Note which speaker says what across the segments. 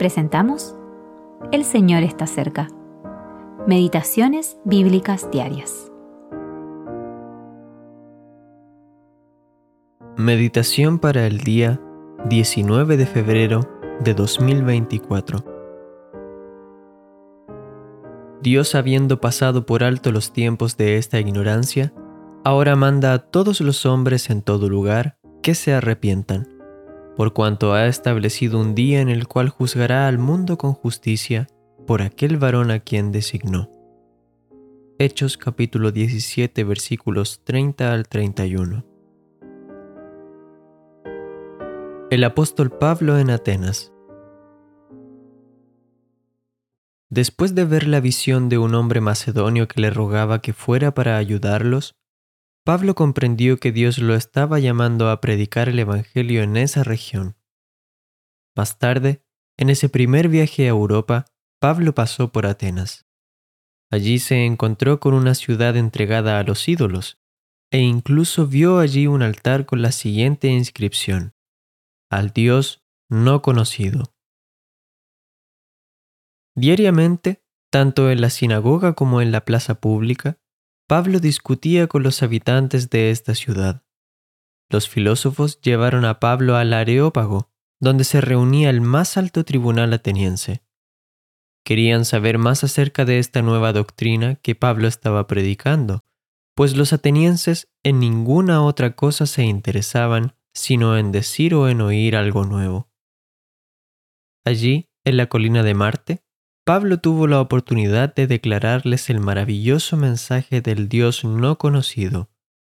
Speaker 1: presentamos El Señor está cerca. Meditaciones Bíblicas Diarias.
Speaker 2: Meditación para el día 19 de febrero de 2024. Dios habiendo pasado por alto los tiempos de esta ignorancia, ahora manda a todos los hombres en todo lugar que se arrepientan, por cuanto ha establecido un día en el cual juzgará al mundo con justicia por aquel varón a quien designó. Hechos capítulo 17 versículos 30 al 31. El apóstol Pablo en Atenas. Después de ver la visión de un hombre macedonio que le rogaba que fuera para ayudarlos, Pablo comprendió que Dios lo estaba llamando a predicar el Evangelio en esa región. Más tarde, en ese primer viaje a Europa, Pablo pasó por Atenas. Allí se encontró con una ciudad entregada a los ídolos, e incluso vio allí un altar con la siguiente inscripción, al Dios no conocido. Diariamente, tanto en la sinagoga como en la plaza pública, Pablo discutía con los habitantes de esta ciudad. Los filósofos llevaron a Pablo al Areópago, donde se reunía el más alto tribunal ateniense. Querían saber más acerca de esta nueva doctrina que Pablo estaba predicando, pues los atenienses en ninguna otra cosa se interesaban sino en decir o en oír algo nuevo. Allí, en la colina de Marte, Pablo tuvo la oportunidad de declararles el maravilloso mensaje del Dios no conocido,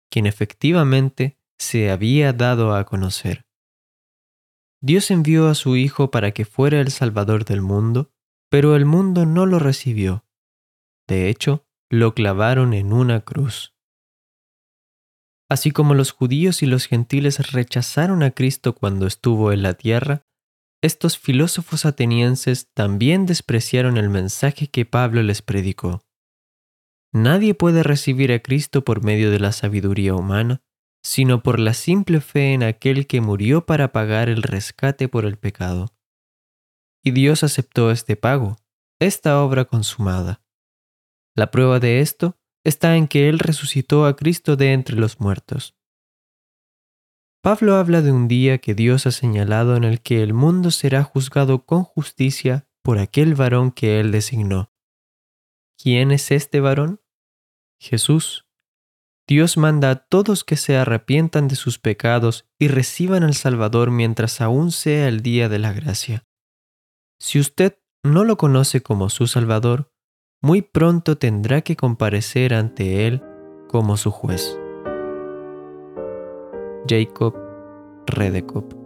Speaker 2: quien efectivamente se había dado a conocer. Dios envió a su Hijo para que fuera el Salvador del mundo, pero el mundo no lo recibió. De hecho, lo clavaron en una cruz. Así como los judíos y los gentiles rechazaron a Cristo cuando estuvo en la tierra, estos filósofos atenienses también despreciaron el mensaje que Pablo les predicó. Nadie puede recibir a Cristo por medio de la sabiduría humana, sino por la simple fe en aquel que murió para pagar el rescate por el pecado. Y Dios aceptó este pago, esta obra consumada. La prueba de esto está en que Él resucitó a Cristo de entre los muertos. Pablo habla de un día que Dios ha señalado en el que el mundo será juzgado con justicia por aquel varón que Él designó. ¿Quién es este varón? Jesús. Dios manda a todos que se arrepientan de sus pecados y reciban al Salvador mientras aún sea el día de la gracia. Si usted no lo conoce como su Salvador, muy pronto tendrá que comparecer ante Él como su juez. Jacob Redekop